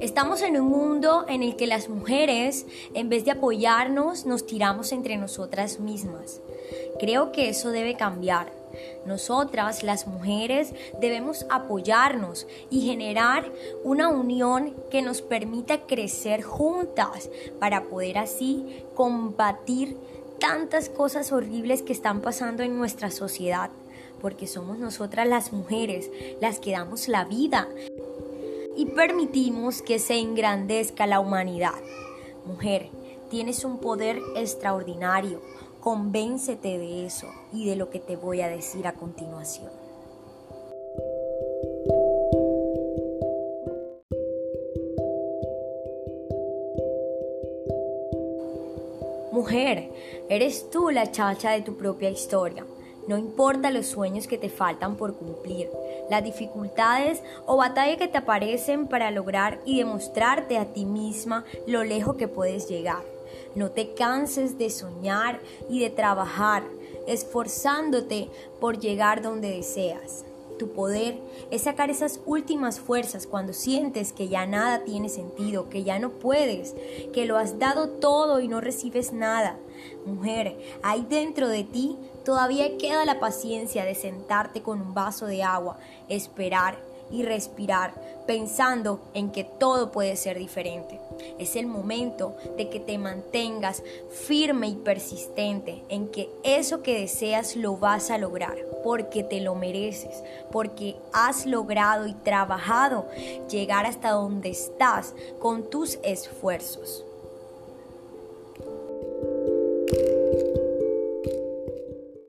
Estamos en un mundo en el que las mujeres, en vez de apoyarnos, nos tiramos entre nosotras mismas. Creo que eso debe cambiar. Nosotras, las mujeres, debemos apoyarnos y generar una unión que nos permita crecer juntas para poder así combatir tantas cosas horribles que están pasando en nuestra sociedad, porque somos nosotras las mujeres las que damos la vida y permitimos que se engrandezca la humanidad. Mujer, tienes un poder extraordinario. Convéncete de eso y de lo que te voy a decir a continuación. Mujer, eres tú la chacha de tu propia historia. No importa los sueños que te faltan por cumplir, las dificultades o batallas que te aparecen para lograr y demostrarte a ti misma lo lejos que puedes llegar. No te canses de soñar y de trabajar, esforzándote por llegar donde deseas. Tu poder es sacar esas últimas fuerzas cuando sientes que ya nada tiene sentido, que ya no puedes, que lo has dado todo y no recibes nada. Mujer, ahí dentro de ti todavía queda la paciencia de sentarte con un vaso de agua, esperar y respirar pensando en que todo puede ser diferente. Es el momento de que te mantengas firme y persistente en que eso que deseas lo vas a lograr, porque te lo mereces, porque has logrado y trabajado llegar hasta donde estás con tus esfuerzos.